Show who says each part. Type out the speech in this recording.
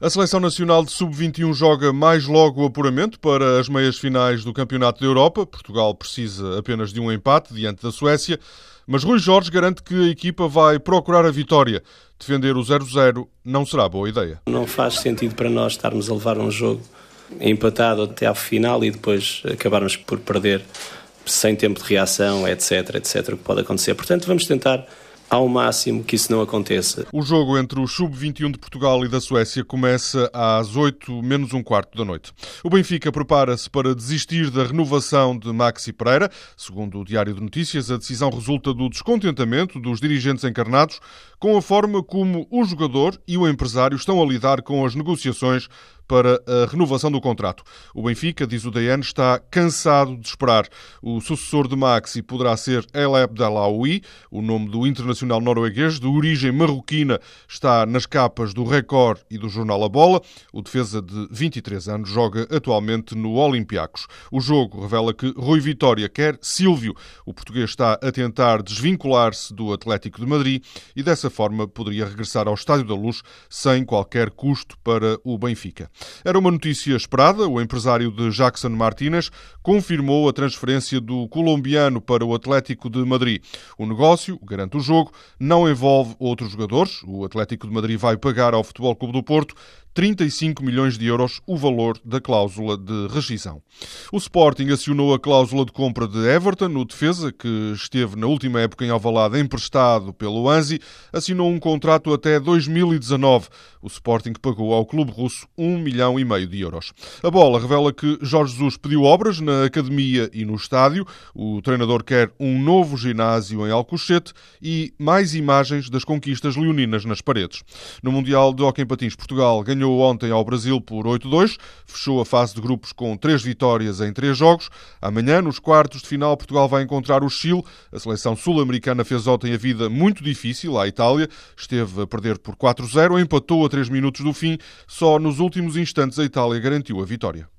Speaker 1: A Seleção Nacional de Sub-21 joga mais logo o apuramento para as meias finais do Campeonato da Europa. Portugal precisa apenas de um empate diante da Suécia, mas Rui Jorge garante que a equipa vai procurar a vitória. Defender o 0-0 não será boa ideia.
Speaker 2: Não faz sentido para nós estarmos a levar um jogo empatado até ao final e depois acabarmos por perder sem tempo de reação, etc, etc, o que pode acontecer. Portanto, vamos tentar ao máximo que isso não aconteça.
Speaker 1: O jogo entre o Sub-21 de Portugal e da Suécia começa às 8 menos um quarto da noite. O Benfica prepara-se para desistir da renovação de Maxi Pereira. Segundo o Diário de Notícias, a decisão resulta do descontentamento dos dirigentes encarnados com a forma como o jogador e o empresário estão a lidar com as negociações para a renovação do contrato. O Benfica, diz o DN, está cansado de esperar. O sucessor de Maxi poderá ser El Abdelaoui, o nome do internacional norueguês, de origem marroquina, está nas capas do Record e do jornal A Bola. O defesa de 23 anos joga atualmente no Olympiacos. O jogo revela que Rui Vitória quer Silvio. O português está a tentar desvincular-se do Atlético de Madrid e dessa forma poderia regressar ao Estádio da Luz sem qualquer custo para o Benfica. Era uma notícia esperada. O empresário de Jackson Martínez confirmou a transferência do colombiano para o Atlético de Madrid. O negócio, garante o jogo, não envolve outros jogadores. O Atlético de Madrid vai pagar ao Futebol Clube do Porto 35 milhões de euros o valor da cláusula de rescisão. O Sporting acionou a cláusula de compra de Everton, no defesa, que esteve na última época em Alvalade emprestado pelo Anzi, assinou um contrato até 2019. O Sporting pagou ao clube russo 1 milhão e meio de euros. A bola revela que Jorge Jesus pediu obras na academia e no estádio. O treinador quer um novo ginásio em Alcochete e mais imagens das conquistas leoninas nas paredes. No Mundial de Hockey Patins, Portugal ganhou ganhou ontem ao Brasil por 8-2, fechou a fase de grupos com três vitórias em três jogos. Amanhã, nos quartos de final, Portugal vai encontrar o Chile. A seleção sul-americana fez ontem a vida muito difícil à Itália, esteve a perder por 4-0, empatou a 3 minutos do fim. Só nos últimos instantes a Itália garantiu a vitória.